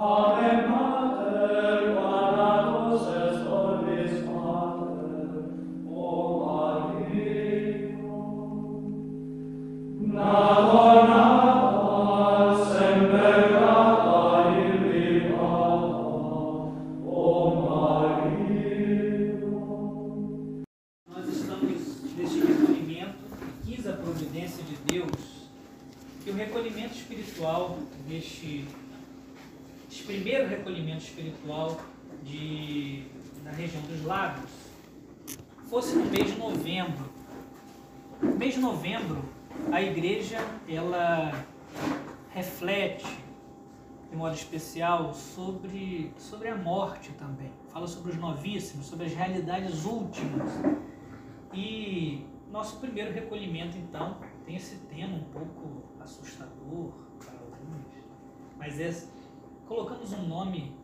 Ave Mater. Ela reflete de modo especial sobre, sobre a morte também. Fala sobre os novíssimos, sobre as realidades últimas. E nosso primeiro recolhimento, então, tem esse tema um pouco assustador para alguns, mas é, colocamos um nome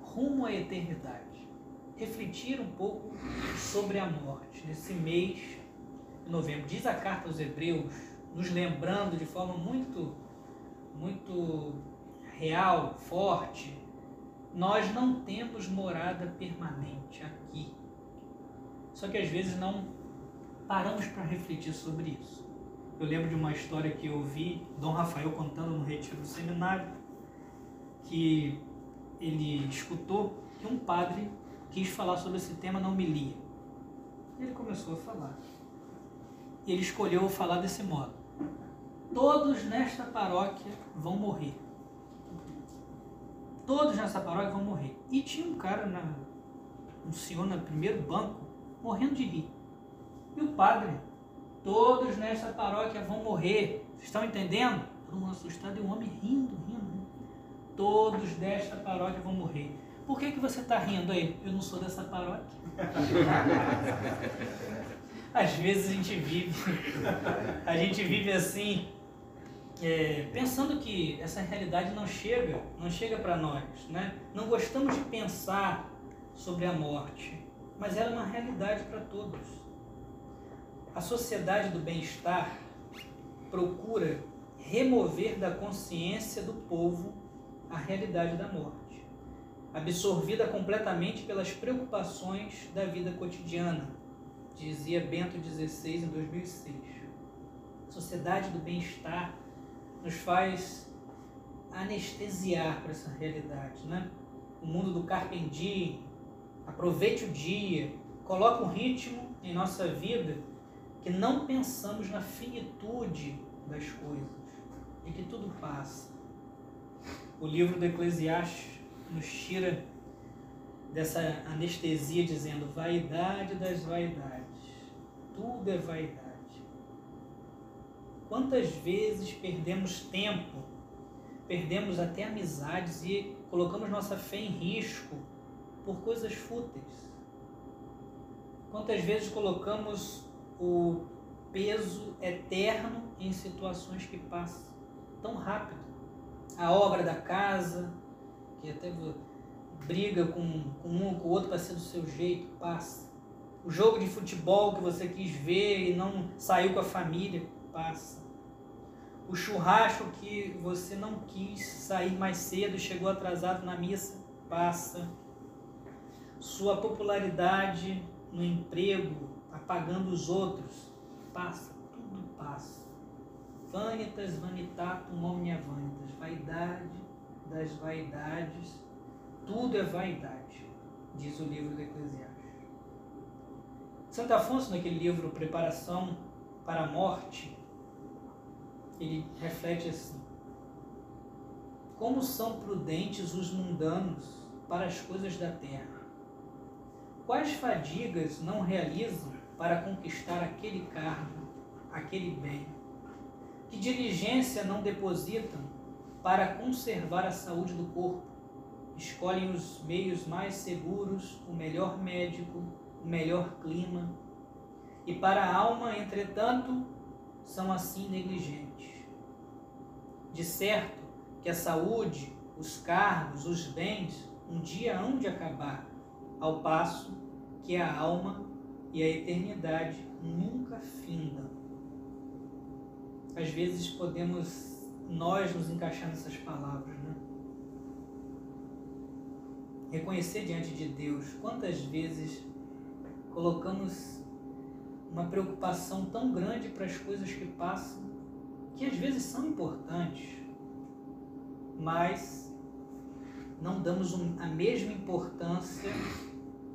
rumo à eternidade. Refletir um pouco sobre a morte nesse mês de novembro. Diz a carta aos Hebreus, nos lembrando de forma muito, muito real, forte, nós não temos morada permanente aqui. Só que às vezes não paramos para refletir sobre isso. Eu lembro de uma história que eu vi Dom Rafael contando no retiro do seminário, que ele escutou que um padre quis falar sobre esse tema na homilia. Ele começou a falar. E ele escolheu falar desse modo: Todos nesta paróquia vão morrer. Todos nessa paróquia vão morrer. E tinha um cara, na, um senhor no primeiro banco, morrendo de rir. E o padre, todos nessa paróquia vão morrer. Vocês estão entendendo? Todo mundo assustado e o homem rindo, rindo, rindo. Todos desta paróquia vão morrer. Por que, que você está rindo aí? Eu não sou dessa paróquia. Às vezes a gente vive, a gente vive assim, é, pensando que essa realidade não chega, não chega para nós, né? Não gostamos de pensar sobre a morte, mas ela é uma realidade para todos. A sociedade do bem-estar procura remover da consciência do povo a realidade da morte, absorvida completamente pelas preocupações da vida cotidiana, dizia Bento XVI em 2006. A sociedade do bem-estar nos faz anestesiar para essa realidade, né? O mundo do carpe diem, aproveite o dia, coloca um ritmo em nossa vida que não pensamos na finitude das coisas, de que tudo passa. O livro do Eclesiastes nos tira dessa anestesia dizendo vaidade das vaidades. Tudo é vaidade. Quantas vezes perdemos tempo, perdemos até amizades e colocamos nossa fé em risco por coisas fúteis? Quantas vezes colocamos o peso eterno em situações que passam tão rápido? A obra da casa, que até briga com, com um com o outro para ser do seu jeito, passa. O jogo de futebol que você quis ver e não saiu com a família, passa. O churrasco que você não quis sair mais cedo, chegou atrasado na missa, passa. Sua popularidade no emprego, apagando os outros, passa, tudo passa. Vanitas vanitatum omnia vanitas, vaidade das vaidades, tudo é vaidade, diz o livro do Eclesiastes. Santo Afonso, naquele livro Preparação para a Morte, ele reflete assim: Como são prudentes os mundanos para as coisas da terra? Quais fadigas não realizam para conquistar aquele cargo, aquele bem? Que diligência não depositam para conservar a saúde do corpo? Escolhem os meios mais seguros, o melhor médico, o melhor clima. E para a alma, entretanto, são assim negligentes. De certo que a saúde, os cargos, os bens, um dia hão de acabar, ao passo que a alma e a eternidade nunca findam. Às vezes podemos nós nos encaixar nessas palavras, né? reconhecer diante de Deus quantas vezes colocamos uma preocupação tão grande para as coisas que passam, que às vezes são importantes, mas não damos a mesma importância,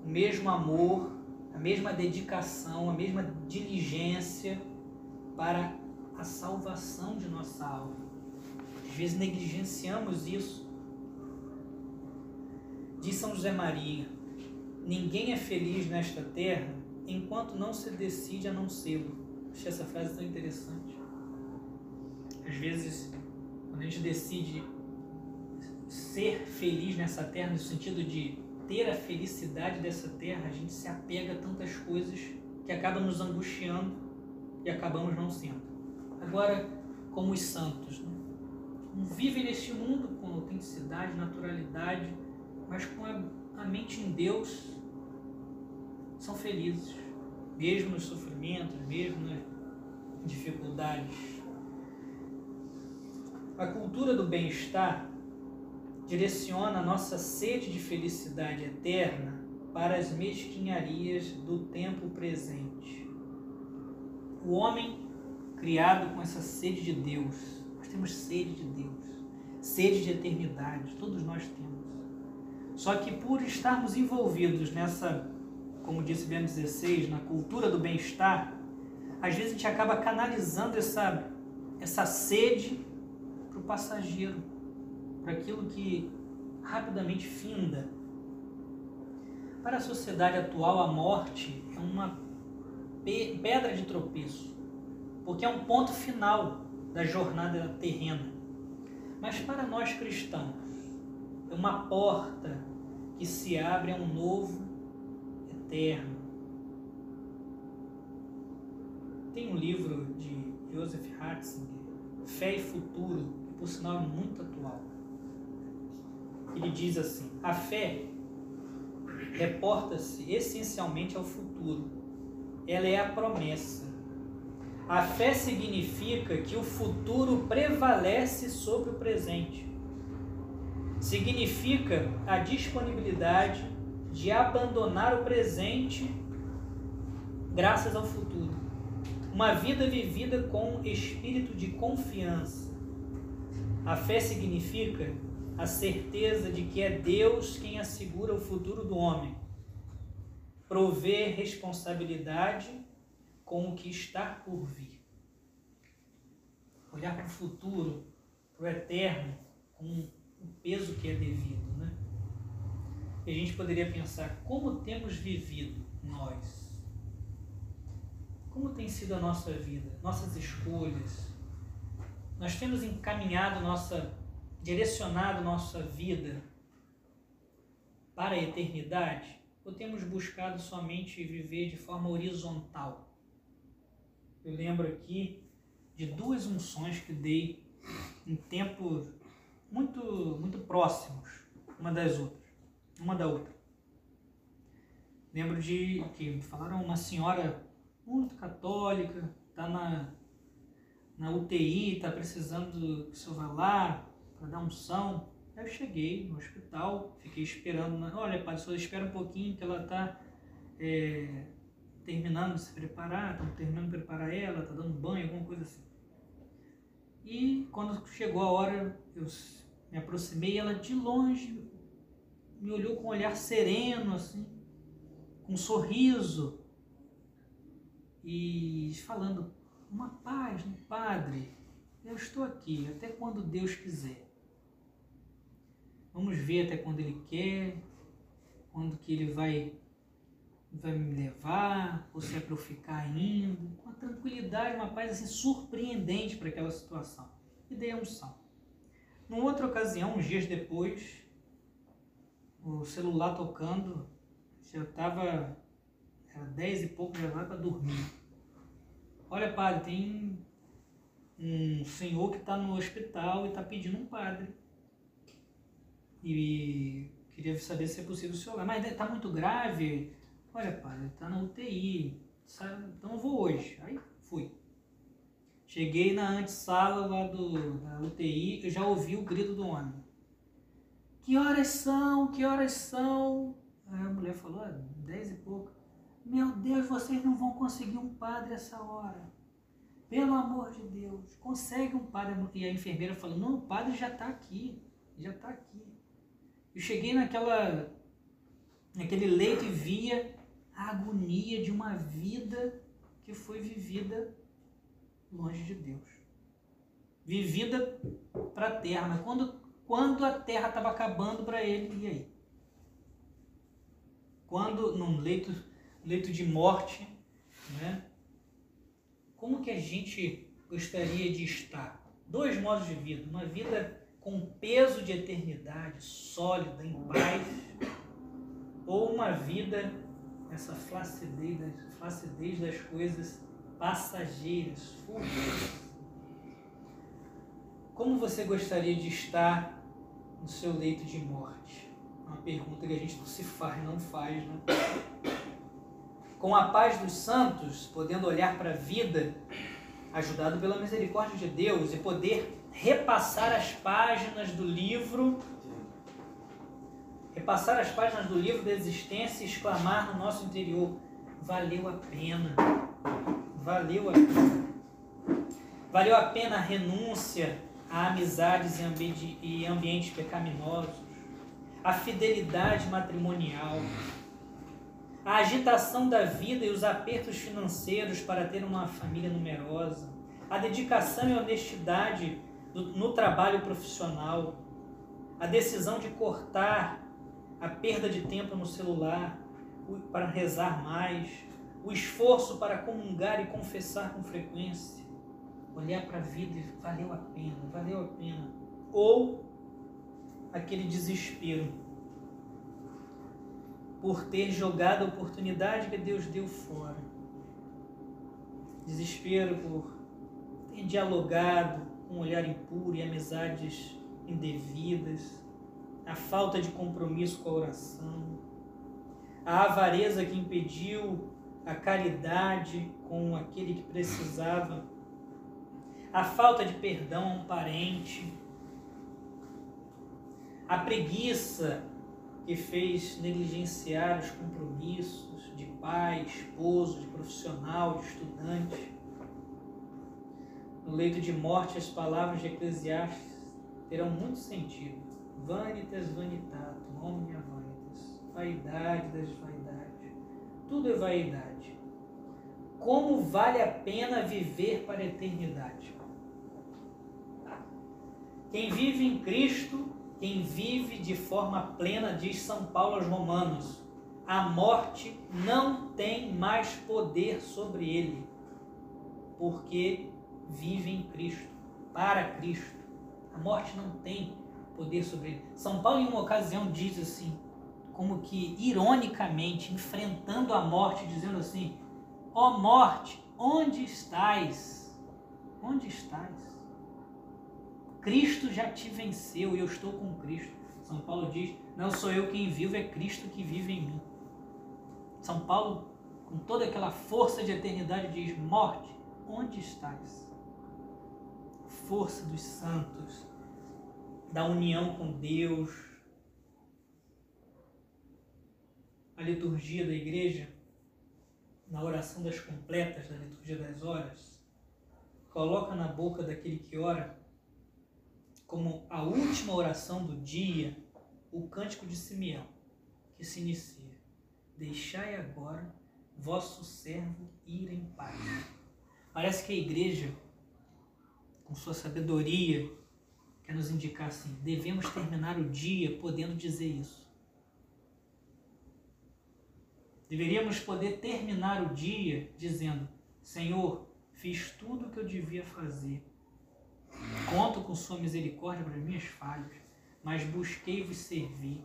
o mesmo amor, a mesma dedicação, a mesma diligência para a salvação de nossa alma. Às vezes negligenciamos isso. Diz São José Maria: Ninguém é feliz nesta terra enquanto não se decide a não sê-lo. Achei essa frase tão interessante. Às vezes, quando a gente decide ser feliz nessa terra, no sentido de ter a felicidade dessa terra, a gente se apega a tantas coisas que acabam nos angustiando e acabamos não sendo. Agora, como os santos, né? vivem neste mundo com autenticidade, naturalidade, mas com a, a mente em Deus, são felizes, mesmo nos sofrimentos, mesmo nas dificuldades. A cultura do bem-estar direciona a nossa sede de felicidade eterna para as mesquinharias do tempo presente. O homem criado com essa sede de Deus, nós temos sede de Deus, sede de eternidade, todos nós temos. Só que por estarmos envolvidos nessa, como disse Bento XVI, na cultura do bem-estar, às vezes a gente acaba canalizando essa, essa sede para o passageiro, para aquilo que rapidamente finda. Para a sociedade atual, a morte é uma pedra de tropeço, porque é um ponto final da jornada terrena. Mas para nós cristãos, é uma porta que se abre a um novo eterno. Tem um livro de Joseph Ratzinger, Fé e Futuro, que por sinal é muito atual ele diz assim: a fé reporta-se essencialmente ao futuro. Ela é a promessa. A fé significa que o futuro prevalece sobre o presente. Significa a disponibilidade de abandonar o presente graças ao futuro. Uma vida vivida com espírito de confiança. A fé significa a certeza de que é Deus quem assegura o futuro do homem, prover responsabilidade com o que está por vir. Olhar para o futuro, para o eterno, com o peso que é devido. Né? E a gente poderia pensar como temos vivido nós. Como tem sido a nossa vida, nossas escolhas. Nós temos encaminhado nossa direcionado nossa vida para a eternidade ou temos buscado somente viver de forma horizontal? Eu lembro aqui de duas unções que dei em tempos muito, muito próximos uma das outras, uma da outra. Lembro de que me falaram uma senhora muito católica, está na, na UTI, está precisando que o senhor vá lá, para dar unção. Aí eu cheguei no hospital, fiquei esperando. Olha, pai, só espera um pouquinho que ela está é, terminando de se preparar, estamos terminando de preparar ela, está dando banho, alguma coisa assim. E quando chegou a hora, eu me aproximei ela de longe me olhou com um olhar sereno, assim, com um sorriso, e falando, uma paz, um padre, eu estou aqui até quando Deus quiser. Vamos ver até quando Ele quer, quando que Ele vai, vai me levar, ou se é para eu ficar indo. Tranquilidade, uma paz assim surpreendente para aquela situação. E dei a unção. Numa outra ocasião, uns dias depois, o celular tocando, já estava, era dez e pouco, já estava para dormir. Olha, padre, tem um senhor que está no hospital e está pedindo um padre. E queria saber se é possível o senhor. Mas está muito grave. Olha, padre, está na UTI. Então eu vou hoje. Aí fui. Cheguei na antessala lá do, da UTI, eu já ouvi o grito do homem. Que horas são? Que horas são? Aí a mulher falou: ah, dez e pouco. Meu Deus, vocês não vão conseguir um padre essa hora. Pelo amor de Deus, consegue um padre. E a enfermeira falou: Não, o padre já está aqui, já está aqui. Eu cheguei naquela, naquele leito e via a agonia de uma vida que foi vivida longe de Deus. Vivida para a terra. Mas quando, quando a terra estava acabando para ele, e aí? Quando num leito, leito de morte, né? como que a gente gostaria de estar? Dois modos de vida. Uma vida com peso de eternidade, sólida, em paz, ou uma vida essa flacidez, flacidez das coisas passageiras, fúteis. Como você gostaria de estar no seu leito de morte? Uma pergunta que a gente não se faz, não faz, né? Com a paz dos santos, podendo olhar para a vida, ajudado pela misericórdia de Deus, e poder repassar as páginas do livro, repassar as páginas do livro da existência e exclamar no nosso interior: valeu a pena, valeu a pena. Valeu a pena a renúncia a amizades e ambientes pecaminosos, a fidelidade matrimonial, a agitação da vida e os apertos financeiros para ter uma família numerosa, a dedicação e honestidade no trabalho profissional, a decisão de cortar a perda de tempo no celular para rezar mais, o esforço para comungar e confessar com frequência, olhar para a vida e valeu a pena, valeu a pena. Ou aquele desespero por ter jogado a oportunidade que Deus deu fora. Desespero por ter dialogado com um olhar impuro e amizades indevidas, a falta de compromisso com a oração, a avareza que impediu a caridade com aquele que precisava, a falta de perdão a um parente, a preguiça que fez negligenciar os compromissos de pai, esposo, de profissional, de estudante. No leito de morte, as palavras de Eclesiastes terão muito sentido. Vanitas vanitatum, omnia vanitas. Vaidade das vaidades. Tudo é vaidade. Como vale a pena viver para a eternidade? Quem vive em Cristo quem vive de forma plena, diz São Paulo aos Romanos, a morte não tem mais poder sobre ele, porque vive em Cristo, para Cristo. A morte não tem poder sobre ele. São Paulo, em uma ocasião, diz assim, como que ironicamente, enfrentando a morte, dizendo assim: Ó oh morte, onde estás? Onde estás? Cristo já te venceu e eu estou com Cristo. São Paulo diz: Não sou eu quem vivo, é Cristo que vive em mim. São Paulo, com toda aquela força de eternidade, diz: Morte, onde estás? Força dos santos, da união com Deus. A liturgia da igreja, na oração das completas, da liturgia das horas, coloca na boca daquele que ora como a última oração do dia, o cântico de Simeão, que se inicia: Deixai agora vosso servo ir em paz. Parece que a igreja, com sua sabedoria, quer nos indicar assim: devemos terminar o dia podendo dizer isso. Deveríamos poder terminar o dia dizendo: Senhor, fiz tudo o que eu devia fazer Conto com sua misericórdia para as minhas falhas, mas busquei vos servir.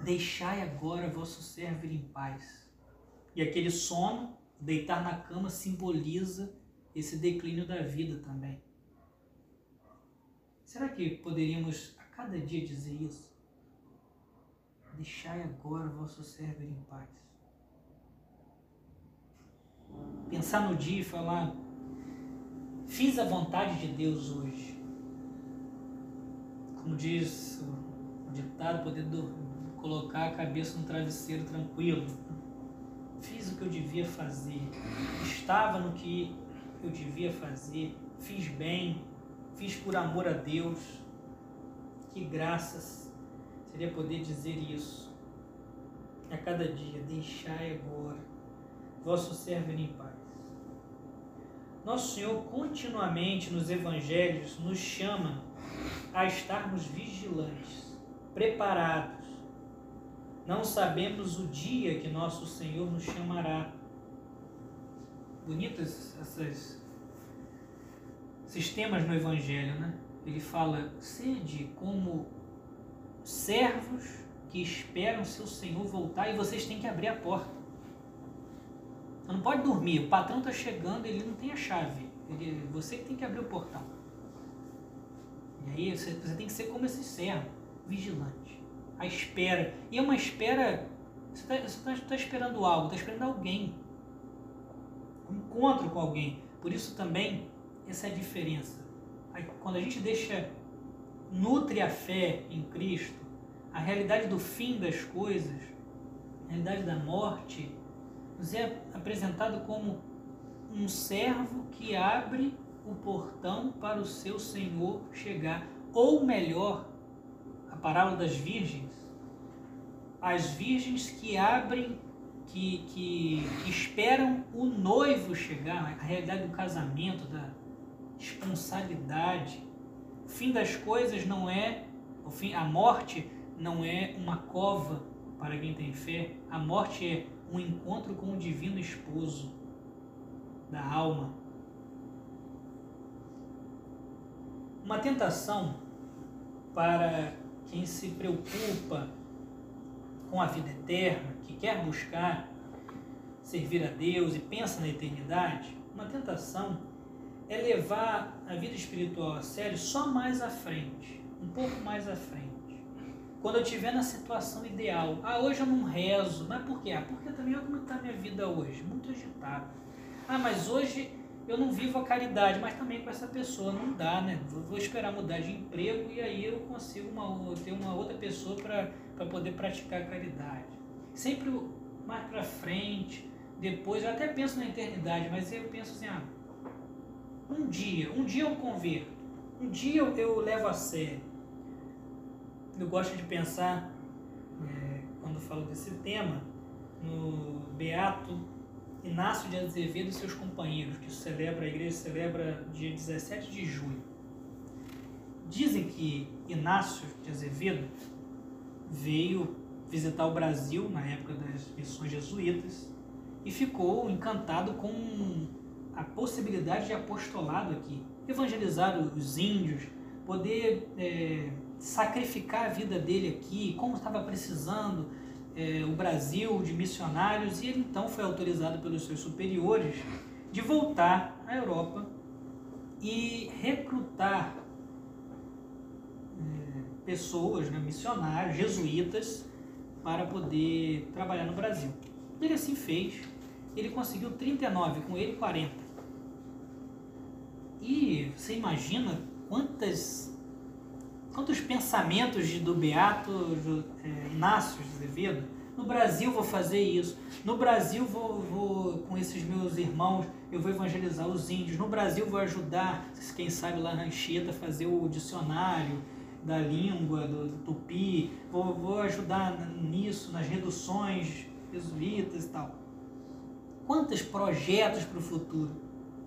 Deixai agora vosso servo ir em paz. E aquele sono, deitar na cama, simboliza esse declínio da vida também. Será que poderíamos a cada dia dizer isso? Deixai agora vosso servo em paz. Pensar no dia e falar, Fiz a vontade de Deus hoje. como diz o ditado, poder colocar a cabeça no travesseiro tranquilo. Fiz o que eu devia fazer, estava no que eu devia fazer, fiz bem, fiz por amor a Deus. Que graças seria poder dizer isso a cada dia. Deixai agora vosso servo em paz. Nosso Senhor continuamente nos evangelhos nos chama a estarmos vigilantes, preparados. Não sabemos o dia que nosso Senhor nos chamará. Bonitas essas sistemas no Evangelho, né? Ele fala: sede como servos que esperam seu Senhor voltar e vocês têm que abrir a porta. Você não pode dormir, o patrão está chegando, ele não tem a chave. Ele, você que tem que abrir o portão. E aí você, você tem que ser como esse servo, vigilante, à espera. E é uma espera, você está tá, tá esperando algo, está esperando alguém. Um encontro com alguém. Por isso também, essa é a diferença. Quando a gente deixa, nutre a fé em Cristo, a realidade do fim das coisas, a realidade da morte, nos é apresentado como um servo que abre o portão para o seu Senhor chegar. Ou melhor, a parábola das virgens, as virgens que abrem, que, que, esperam o noivo chegar, a realidade do casamento, da responsabilidade. O fim das coisas não é, o fim, a morte não é uma cova para quem tem fé, a morte é um encontro com o divino esposo da alma. Uma tentação para quem se preocupa com a vida eterna, que quer buscar servir a Deus e pensa na eternidade, uma tentação é levar a vida espiritual a sério só mais à frente, um pouco mais à frente quando eu estiver na situação ideal. Ah, hoje eu não rezo. Mas por quê? Ah, porque também olha como está a minha vida hoje, muito agitada. Ah, mas hoje eu não vivo a caridade, mas também com essa pessoa não dá, né? Vou esperar mudar de emprego e aí eu consigo uma, ter uma outra pessoa para poder praticar a caridade. Sempre mais para frente, depois, eu até penso na eternidade, mas eu penso assim, ah, um dia, um dia eu converto, um dia eu, eu levo a sério eu gosto de pensar, é, quando falo desse tema, no Beato Inácio de Azevedo e seus companheiros, que celebra, a igreja celebra dia 17 de julho. Dizem que Inácio de Azevedo veio visitar o Brasil na época das missões jesuítas e ficou encantado com a possibilidade de apostolado aqui, evangelizar os índios, poder é, sacrificar a vida dele aqui, como estava precisando é, o Brasil de missionários, e ele então foi autorizado pelos seus superiores de voltar à Europa e recrutar é, pessoas, né, missionários, jesuítas, para poder trabalhar no Brasil. Ele assim fez, ele conseguiu 39, com ele 40. E você imagina quantas quantos pensamentos de, do Beato é, Inácio de Azevedo. No Brasil vou fazer isso. No Brasil vou, vou, com esses meus irmãos, eu vou evangelizar os índios. No Brasil vou ajudar, quem sabe lá na Anchieta, fazer o dicionário da língua, do, do tupi. Vou, vou ajudar nisso, nas reduções jesuítas e tal. Quantos projetos para o futuro.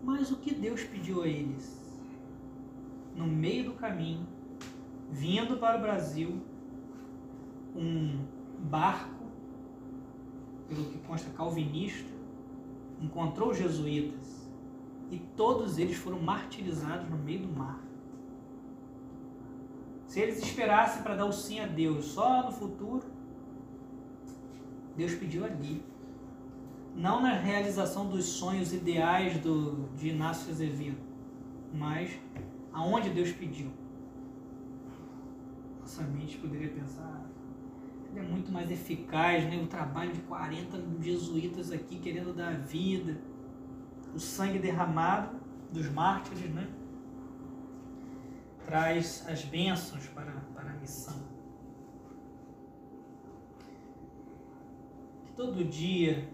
Mas o que Deus pediu a eles? No meio do caminho, vindo para o Brasil um barco, pelo que consta calvinista, encontrou jesuítas e todos eles foram martirizados no meio do mar. Se eles esperassem para dar o sim a Deus só no futuro, Deus pediu ali. Não na realização dos sonhos ideais do, de Inácio Azevedo, mas aonde Deus pediu nossa mente poderia pensar, ele é muito mais eficaz, né? O trabalho de 40 jesuítas aqui querendo dar vida, o sangue derramado dos mártires, né? traz as bênçãos para, para a missão. Todo dia,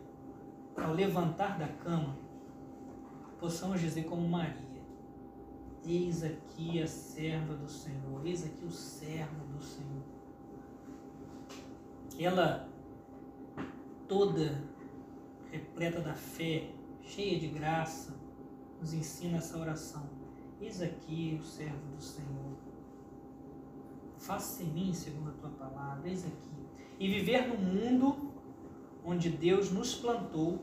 ao levantar da cama, possamos dizer como Maria: Eis aqui a serva do Senhor, eis aqui o servo do Senhor. Ela, toda repleta da fé, cheia de graça, nos ensina essa oração. Eis aqui o servo do Senhor. Faça em mim segundo a tua palavra, eis aqui. E viver no mundo onde Deus nos plantou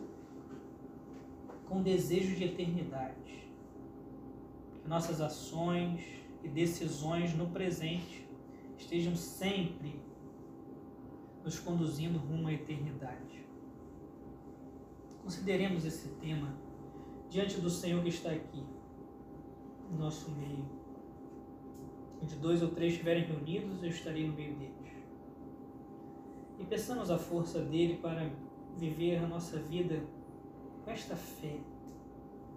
com desejo de eternidade. Que nossas ações e decisões no presente estejam sempre nos conduzindo rumo à eternidade. Consideremos esse tema diante do Senhor que está aqui, no nosso meio. Onde dois ou três estiverem reunidos, eu estarei no meio deles. E peçamos a força dele para viver a nossa vida com esta fé.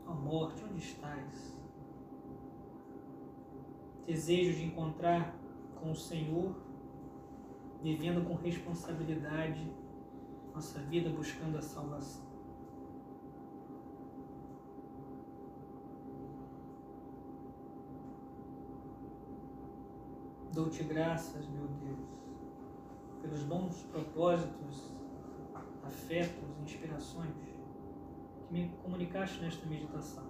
Ó oh, morte, onde estás? Desejo de encontrar com o Senhor, vivendo com responsabilidade nossa vida, buscando a salvação. Dou-te graças, meu Deus, pelos bons propósitos, afetos, inspirações que me comunicaste nesta meditação.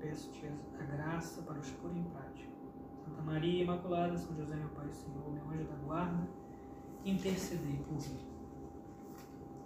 Peço-te a graça para os pôr em prática. Santa Maria Imaculada, São José, meu Pai e Senhor, meu anjo da guarda, intercedei por mim.